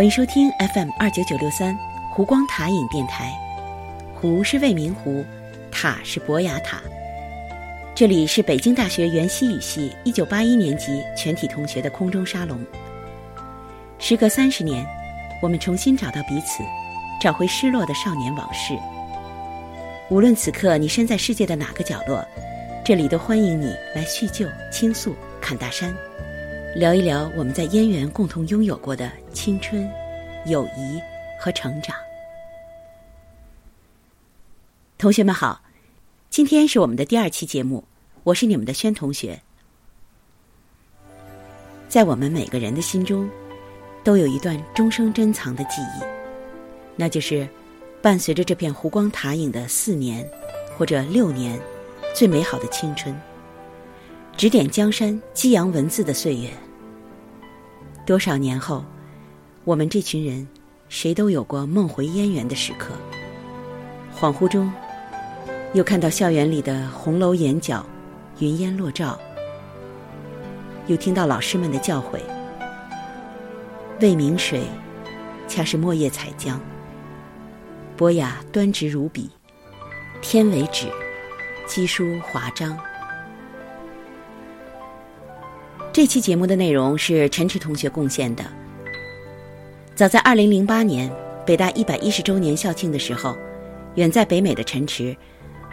欢迎收听 FM 二九九六三湖光塔影电台。湖是未名湖，塔是博雅塔。这里是北京大学原西语系一九八一年级全体同学的空中沙龙。时隔三十年，我们重新找到彼此，找回失落的少年往事。无论此刻你身在世界的哪个角落，这里都欢迎你来叙旧、倾诉、侃大山。聊一聊我们在燕园共同拥有过的青春、友谊和成长。同学们好，今天是我们的第二期节目，我是你们的轩同学。在我们每个人的心中，都有一段终生珍藏的记忆，那就是伴随着这片湖光塔影的四年或者六年最美好的青春。指点江山、激扬文字的岁月。多少年后，我们这群人，谁都有过梦回燕园的时刻。恍惚中，又看到校园里的红楼檐角，云烟落照；又听到老师们的教诲：“未名水，恰是墨叶彩浆；博雅端直如笔，天为纸，机书华章。”这期节目的内容是陈池同学贡献的。早在二零零八年北大一百一十周年校庆的时候，远在北美的陈池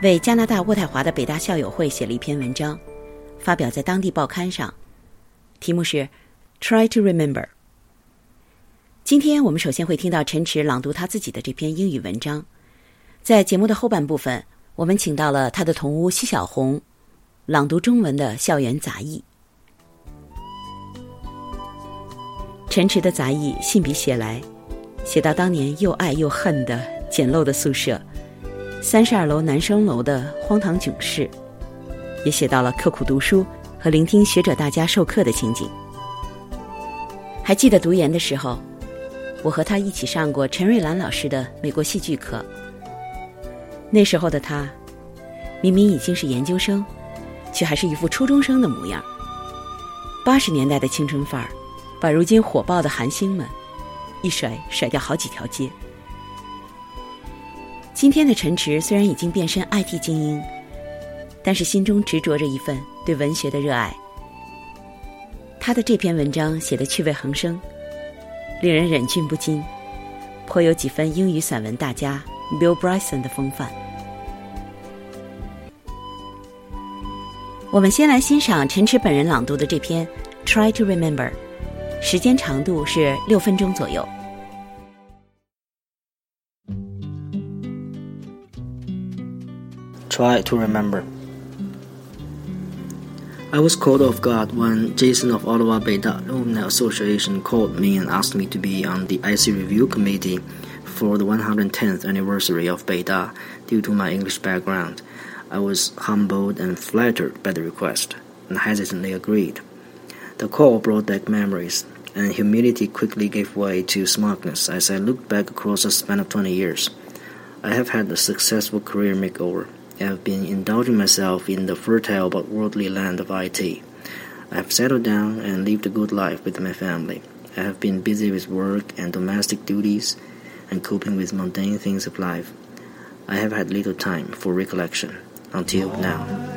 为加拿大渥太华的北大校友会写了一篇文章，发表在当地报刊上，题目是 “Try to Remember”。今天我们首先会听到陈池朗读他自己的这篇英语文章，在节目的后半部分，我们请到了他的同屋奚小红朗读中文的校园杂艺。陈池的杂役信笔写来，写到当年又爱又恨的简陋的宿舍，三十二楼男生楼的荒唐囧事，也写到了刻苦读书和聆听学者大家授课的情景。还记得读研的时候，我和他一起上过陈瑞兰老师的美国戏剧课。那时候的他，明明已经是研究生，却还是一副初中生的模样。八十年代的青春范儿。把如今火爆的韩星们一甩甩掉好几条街。今天的陈池虽然已经变身 IT 精英，但是心中执着着一份对文学的热爱。他的这篇文章写的趣味横生，令人忍俊不禁，颇有几分英语散文大家 Bill Bryson 的风范。我们先来欣赏陈池本人朗读的这篇《Try to Remember》。时间长度是六分钟左右。Try to remember. I was caught off guard when Jason of Ottawa Beta Alumni Association called me and asked me to be on the IC review committee for the 110th anniversary of Beta due to my English background. I was humbled and flattered by the request and hesitantly agreed. The call brought back memories, and humility quickly gave way to smugness as I looked back across a span of 20 years. I have had a successful career makeover. I have been indulging myself in the fertile but worldly land of IT. I have settled down and lived a good life with my family. I have been busy with work and domestic duties and coping with mundane things of life. I have had little time for recollection until now.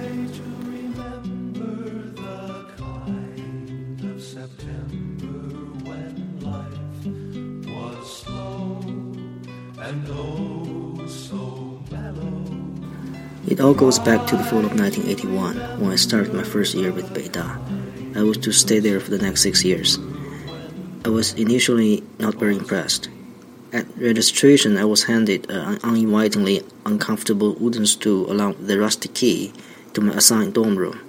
It all goes back to the fall of 1981 when I started my first year with Beida. I was to stay there for the next six years. I was initially not very impressed. At registration, I was handed an uninvitingly uncomfortable wooden stool along with the rusty key to my assigned dorm room.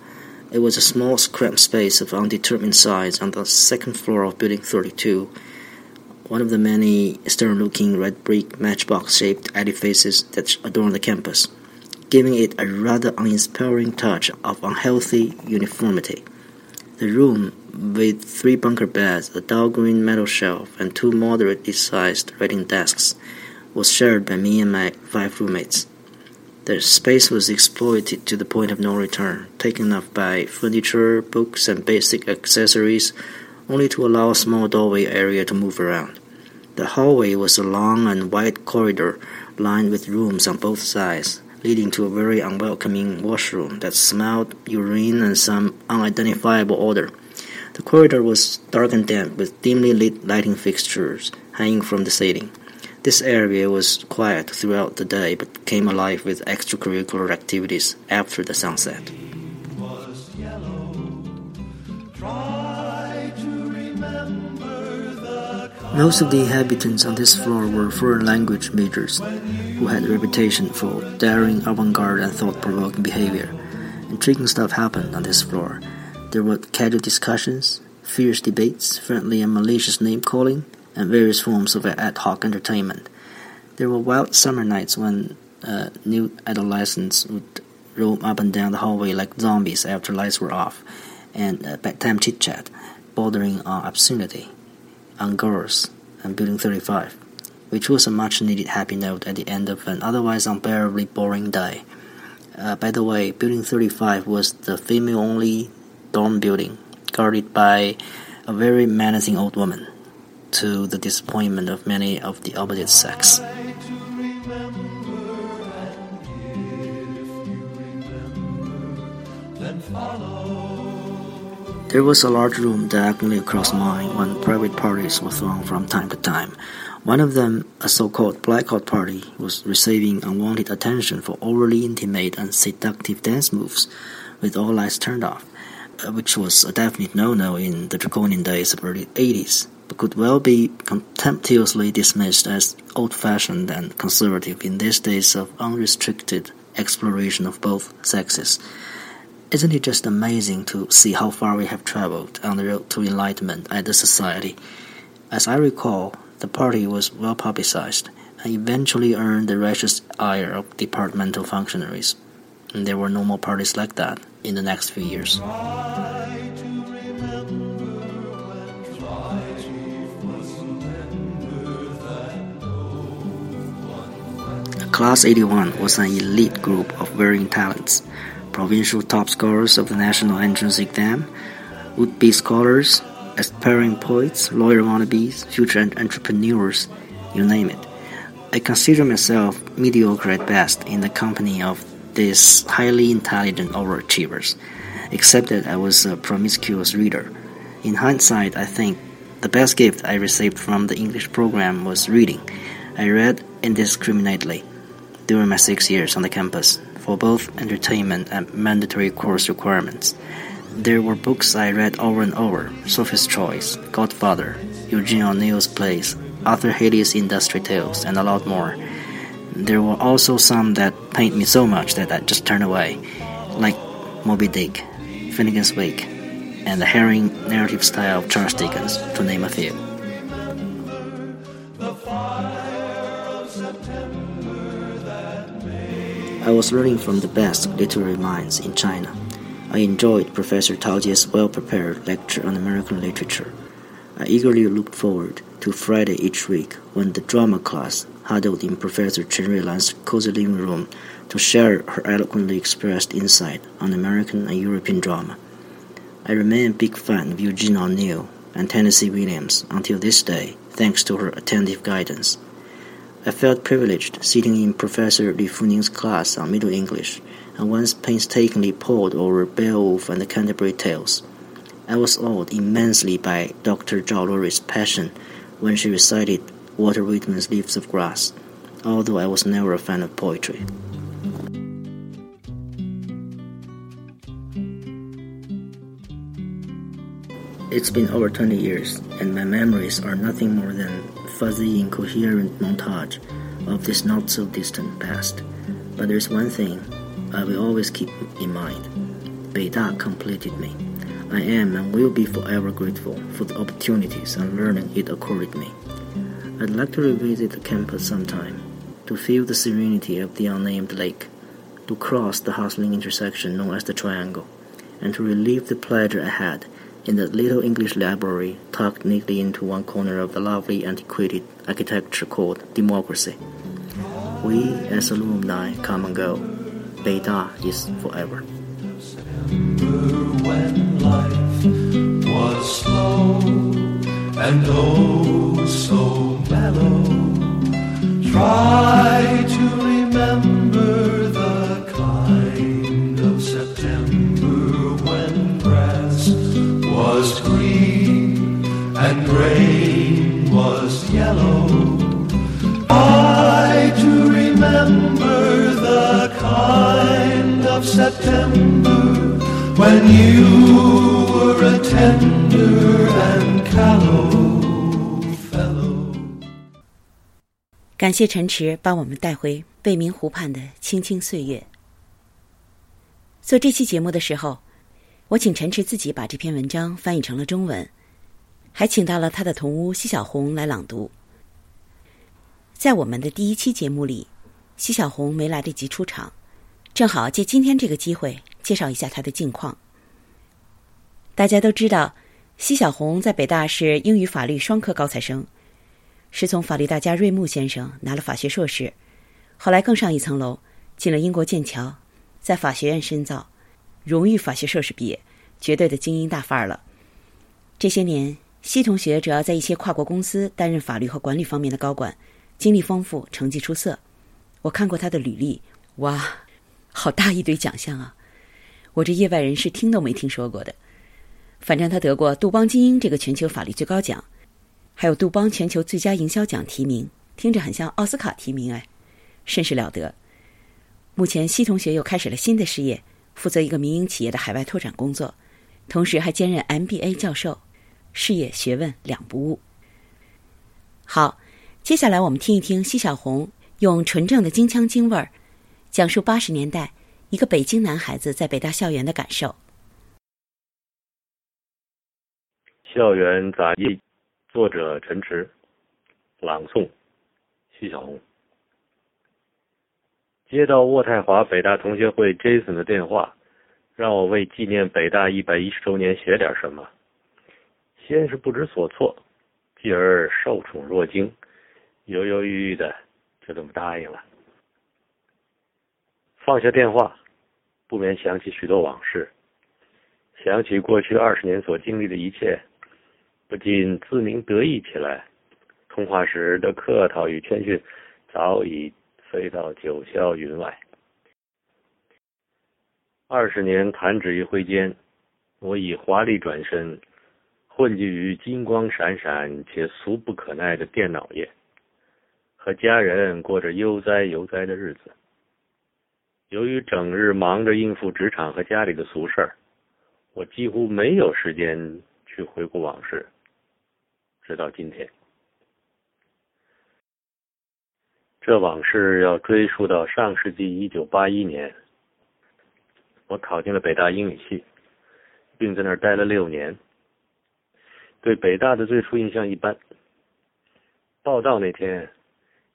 It was a small, cramped space of undetermined size on the second floor of Building 32, one of the many stern looking red brick matchbox shaped edifices that adorn the campus giving it a rather uninspiring touch of unhealthy uniformity. The room, with three bunker beds, a dull green metal shelf, and two moderately sized writing desks, was shared by me and my five roommates. The space was exploited to the point of no return, taken up by furniture, books, and basic accessories, only to allow a small doorway area to move around. The hallway was a long and wide corridor lined with rooms on both sides, leading to a very unwelcoming washroom that smelled urine and some unidentifiable odor. The corridor was dark and damp with dimly lit lighting fixtures hanging from the ceiling. This area was quiet throughout the day but came alive with extracurricular activities after the sunset. Most of the inhabitants on this floor were foreign language majors who had a reputation for daring, avant garde, and thought provoking behavior. Intriguing stuff happened on this floor. There were casual discussions, fierce debates, friendly and malicious name calling, and various forms of ad hoc entertainment. There were wild summer nights when uh, new adolescents would roam up and down the hallway like zombies after lights were off, and uh, bedtime chit chat, bordering on obscenity on girls and Building 35, which was a much needed happy note at the end of an otherwise unbearably boring day. Uh, by the way, Building 35 was the female only dorm building, guarded by a very menacing old woman, to the disappointment of many of the opposite sex. There was a large room diagonally across mine when private parties were thrown from time to time. One of them, a so-called blackout party, was receiving unwanted attention for overly intimate and seductive dance moves, with all lights turned off, uh, which was a definite no-no in the draconian days of early 80s, but could well be contemptuously dismissed as old-fashioned and conservative in these days of unrestricted exploration of both sexes. Isn't it just amazing to see how far we have traveled on the road to enlightenment as a society? As I recall, the party was well publicized and eventually earned the righteous ire of departmental functionaries. And there were no more parties like that in the next few years. Class 81 was an elite group of varying talents provincial top scorers of the national entrance exam, would be scholars, aspiring poets, lawyer wannabes, future entrepreneurs, you name it. I consider myself mediocre at best in the company of these highly intelligent overachievers, except that I was a promiscuous reader. In hindsight, I think the best gift I received from the English program was reading. I read indiscriminately during my six years on the campus, for both entertainment and mandatory course requirements. There were books I read over and over Sophie's Choice, Godfather, Eugene O'Neill's Plays, Arthur Hailey's Industry Tales, and a lot more. There were also some that pained me so much that I just turned away, like Moby Dick, Finnegan's Wake, and the harrowing narrative style of Charles Dickens, to name a few. I was learning from the best literary minds in China. I enjoyed Professor Tao Jie's well prepared lecture on American literature. I eagerly looked forward to Friday each week when the drama class huddled in Professor Chen Ruilan's cozy living room to share her eloquently expressed insight on American and European drama. I remain a big fan of Eugene O'Neill and Tennessee Williams until this day, thanks to her attentive guidance. I felt privileged sitting in Professor Li Funing's class on Middle English, and once painstakingly pored over Beowulf and the Canterbury Tales. I was awed immensely by Dr. Zhao Lury's passion when she recited Walter Whitman's Leaves of Grass, although I was never a fan of poetry. It's been over 20 years, and my memories are nothing more than fuzzy, incoherent montage of this not so distant past. But there's one thing I will always keep in mind Beida completed me. I am and will be forever grateful for the opportunities and learning it accorded me. I'd like to revisit the campus sometime, to feel the serenity of the unnamed lake, to cross the hustling intersection known as the Triangle, and to relive the pleasure I had in that little English library tucked neatly into one corner of the lovely antiquated architecture called Democracy. We as alumni come and go. Beta is forever. and oh so mellow. Try. September when you were a tender and callow fellow. 感谢陈池帮我们带回贝明湖畔的青青岁月。做这期节目的时候，我请陈池自己把这篇文章翻译成了中文，还请到了他的同屋奚小红来朗读。在我们的第一期节目里，奚小红没来得及出场，正好借今天这个机会介绍一下他的近况。大家都知道，奚小红在北大是英语法律双科高材生。是从法律大家瑞木先生拿了法学硕士，后来更上一层楼，进了英国剑桥，在法学院深造，荣誉法学硕士毕业，绝对的精英大范儿了。这些年，西同学主要在一些跨国公司担任法律和管理方面的高管，经历丰富，成绩出色。我看过他的履历，哇，好大一堆奖项啊！我这业外人士听都没听说过的。反正他得过杜邦精英这个全球法律最高奖。还有杜邦全球最佳营销奖提名，听着很像奥斯卡提名哎，甚是了得。目前，西同学又开始了新的事业，负责一个民营企业的海外拓展工作，同时还兼任 MBA 教授，事业学问两不误。好，接下来我们听一听奚小红用纯正的京腔京味儿，讲述八十年代一个北京男孩子在北大校园的感受。校园杂记。作者陈池，朗诵徐小红。接到渥太华北大同学会 Jason 的电话，让我为纪念北大一百一十周年写点什么。先是不知所措，继而受宠若惊，犹犹豫豫的就这么答应了。放下电话，不免想起许多往事，想起过去二十年所经历的一切。不禁自鸣得意起来。通话时的客套与谦逊，早已飞到九霄云外。二十年弹指一挥间，我已华丽转身，混迹于金光闪闪且俗不可耐的电脑业，和家人过着悠哉悠哉的日子。由于整日忙着应付职场和家里的俗事儿，我几乎没有时间去回顾往事。直到今天，这往事要追溯到上世纪一九八一年，我考进了北大英语系，并在那儿待了六年。对北大的最初印象一般。报道那天，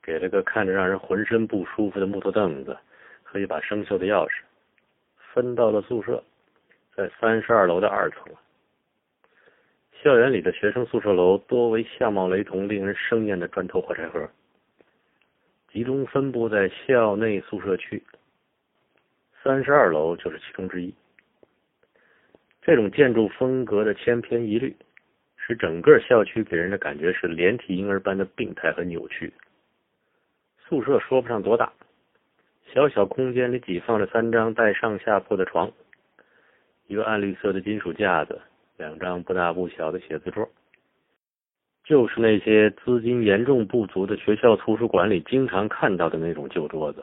给了个看着让人浑身不舒服的木头凳子和一把生锈的钥匙，分到了宿舍，在三十二楼的二层。校园里的学生宿舍楼多为相貌雷同、令人生厌的砖头火柴盒，集中分布在校内宿舍区。三十二楼就是其中之一。这种建筑风格的千篇一律，使整个校区给人的感觉是连体婴儿般的病态和扭曲。宿舍说不上多大，小小空间里挤放着三张带上下铺的床，一个暗绿色的金属架子。两张不大不小的写字桌，就是那些资金严重不足的学校图书馆里经常看到的那种旧桌子。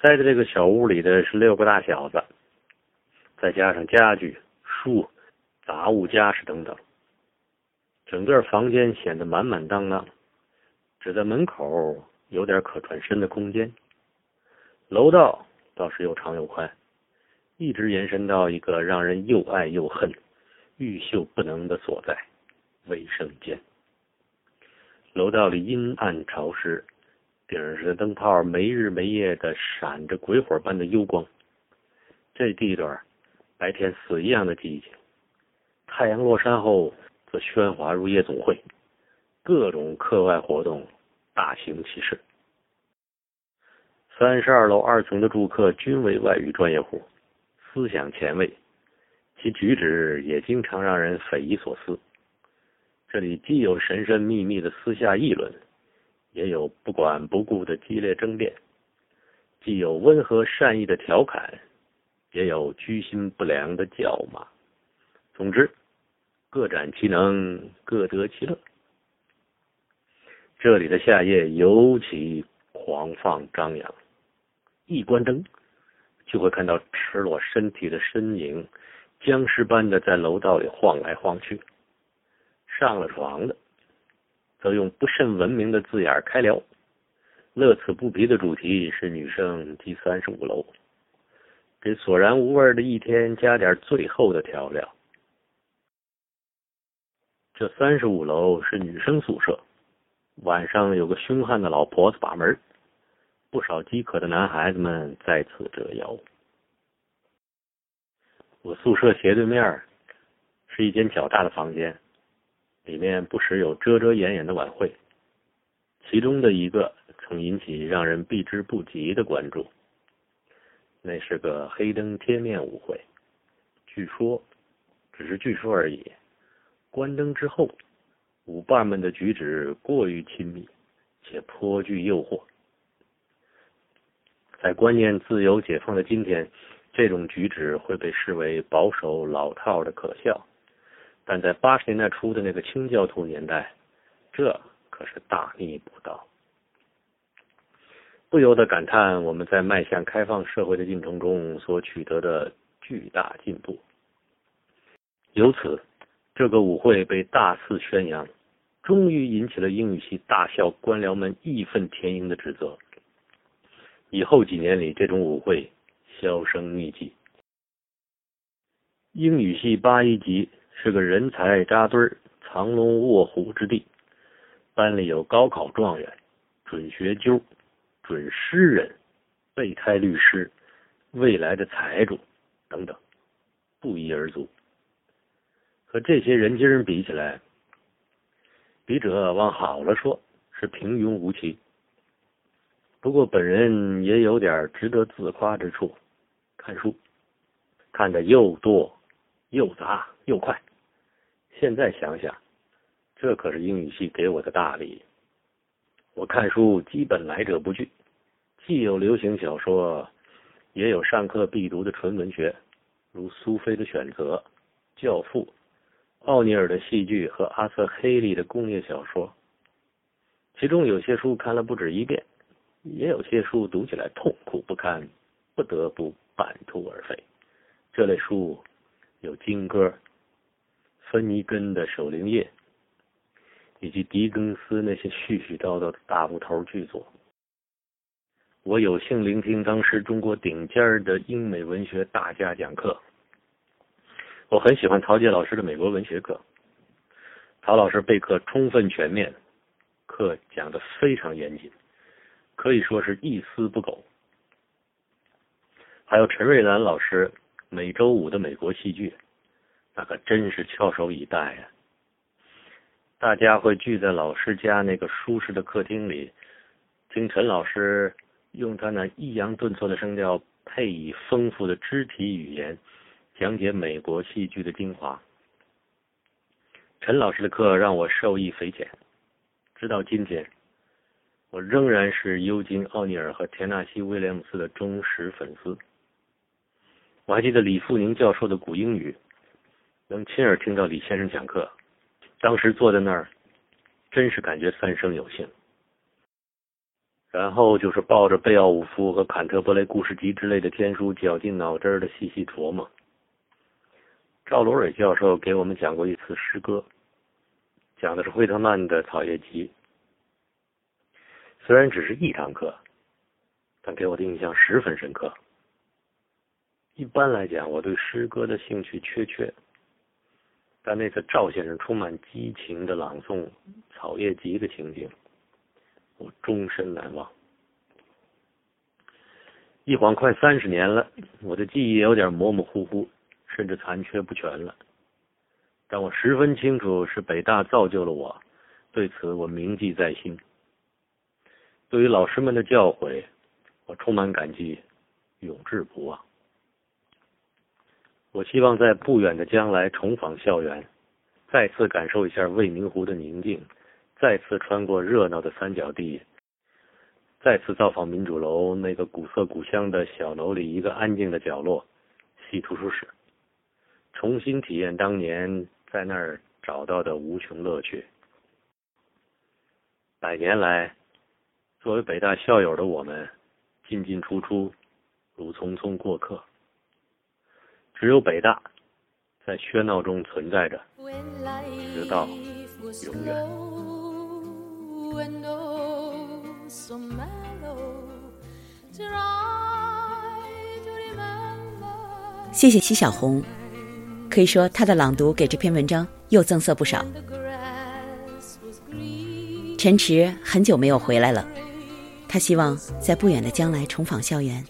塞在这个小屋里的是六个大小子，再加上家具、书、杂物、家什等等，整个房间显得满满当当。只在门口有点可转身的空间，楼道倒是又长又宽，一直延伸到一个让人又爱又恨。欲秀不能的所在，卫生间。楼道里阴暗潮湿，顶上的灯泡没日没夜的闪着鬼火般的幽光。这地段白天死一样的寂静，太阳落山后则喧哗如夜总会，各种课外活动大行其事。三十二楼二层的住客均为外语专业户，思想前卫。其举止也经常让人匪夷所思。这里既有神神秘秘的私下议论，也有不管不顾的激烈争辩；既有温和善意的调侃，也有居心不良的叫骂。总之，各展其能，各得其乐。这里的夏夜尤其狂放张扬，一关灯，就会看到赤裸身体的身影，僵尸般的在楼道里晃来晃去。上了床的，则用不甚文明的字眼开聊，乐此不疲的主题是女生第三十五楼，给索然无味的一天加点最后的调料。这三十五楼是女生宿舍，晚上有个凶悍的老婆子把门，不少饥渴的男孩子们在此折腰。我宿舍斜对面是一间较大的房间。里面不时有遮遮掩掩的晚会，其中的一个曾引起让人避之不及的关注。那是个黑灯贴面舞会，据说，只是据说而已。关灯之后，舞伴们的举止过于亲密，且颇具诱惑。在观念自由解放的今天，这种举止会被视为保守老套的可笑。但在八十年代初的那个清教徒年代，这可是大逆不道，不由得感叹我们在迈向开放社会的进程中所取得的巨大进步。由此，这个舞会被大肆宣扬，终于引起了英语系大校官僚们义愤填膺的指责。以后几年里，这种舞会销声匿迹。英语系八一级。是个人才扎堆儿、藏龙卧虎之地。班里有高考状元、准学究、准诗人、备胎律师、未来的财主等等，不一而足。和这些人精比起来，笔者往好了说，是平庸无奇。不过本人也有点值得自夸之处：看书看得又多又杂又快。现在想想，这可是英语系给我的大礼。我看书基本来者不拒，既有流行小说，也有上课必读的纯文学，如苏菲的《选择》《教父》、奥尼尔的戏剧和阿瑟·黑利的工业小说。其中有些书看了不止一遍，也有些书读起来痛苦不堪，不得不半途而废。这类书有《金歌》。芬尼根的《守灵夜》，以及狄更斯那些絮絮叨叨的大部头巨作。我有幸聆听当时中国顶尖的英美文学大家讲课。我很喜欢陶杰老师的美国文学课。陶老师备课充分全面，课讲的非常严谨，可以说是一丝不苟。还有陈瑞兰老师每周五的美国戏剧。那可真是翘首以待呀！大家会聚在老师家那个舒适的客厅里，听陈老师用他那抑扬顿挫的声调，配以丰富的肢体语言，讲解美国戏剧的精华。陈老师的课让我受益匪浅，直到今天，我仍然是尤金·奥尼尔和田纳西·威廉姆斯的忠实粉丝。我还记得李富宁教授的古英语。能亲耳听到李先生讲课，当时坐在那儿，真是感觉三生有幸。然后就是抱着贝奥武夫和坎特伯雷故事集之类的天书，绞尽脑汁的细细琢磨。赵罗蕊教授给我们讲过一次诗歌，讲的是惠特曼的《草叶集》。虽然只是一堂课，但给我的印象十分深刻。一般来讲，我对诗歌的兴趣缺缺。但那次赵先生充满激情的朗诵《草叶集》的情景，我终身难忘。一晃快三十年了，我的记忆有点模模糊糊，甚至残缺不全了。但我十分清楚，是北大造就了我，对此我铭记在心。对于老师们的教诲，我充满感激，永志不忘。我希望在不远的将来重访校园，再次感受一下未名湖的宁静，再次穿过热闹的三角地，再次造访民主楼那个古色古香的小楼里一个安静的角落——西图书室，重新体验当年在那儿找到的无穷乐趣。百年来，作为北大校友的我们，进进出出，如匆匆过客。只有北大，在喧闹中存在着，直到永远。谢谢齐小红，可以说他的朗读给这篇文章又增色不少。陈池很久没有回来了，他希望在不远的将来重访校园，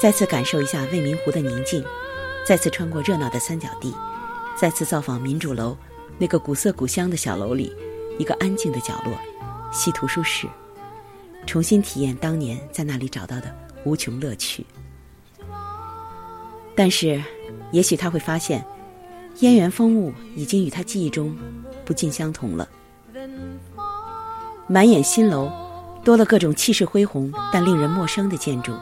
再次感受一下未名湖的宁静，再次穿过热闹的三角地，再次造访民主楼那个古色古香的小楼里一个安静的角落——西图书室，重新体验当年在那里找到的无穷乐趣。但是，也许他会发现，燕园风物已经与他记忆中不尽相同了。满眼新楼，多了各种气势恢宏但令人陌生的建筑，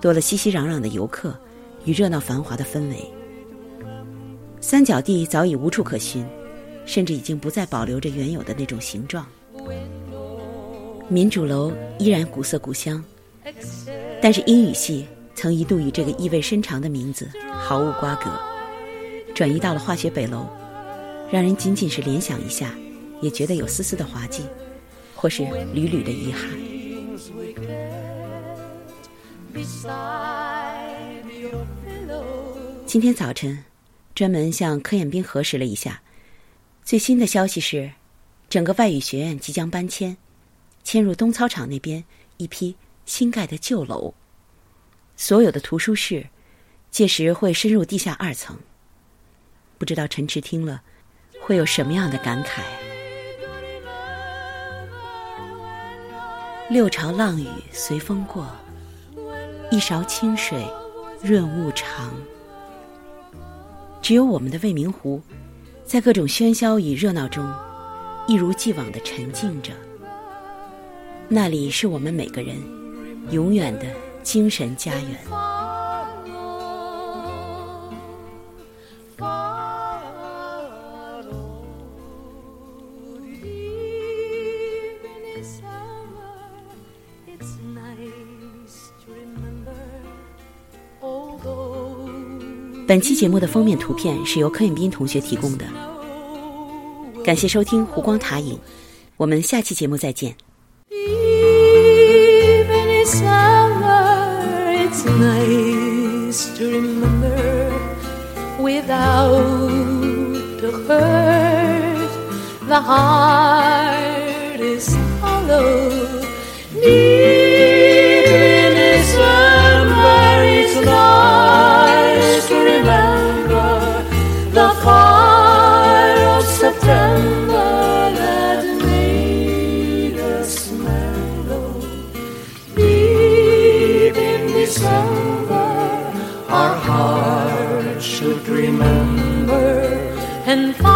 多了熙熙攘攘的游客与热闹繁华的氛围。三角地早已无处可寻，甚至已经不再保留着原有的那种形状。民主楼依然古色古香，但是英语系曾一度与这个意味深长的名字毫无瓜葛，转移到了化学北楼，让人仅仅是联想一下，也觉得有丝丝的滑稽。或是屡屡的遗憾。今天早晨，专门向柯彦斌核实了一下，最新的消息是，整个外语学院即将搬迁，迁入东操场那边一批新盖的旧楼，所有的图书室届时会深入地下二层。不知道陈池听了会有什么样的感慨？六朝浪雨随风过，一勺清水润物长。只有我们的未名湖，在各种喧嚣与热闹中，一如既往的沉静着。那里是我们每个人永远的精神家园。本期节目的封面图片是由柯彦斌同学提供的。感谢收听《湖光塔影》，我们下期节目再见。The heart is hollow. and find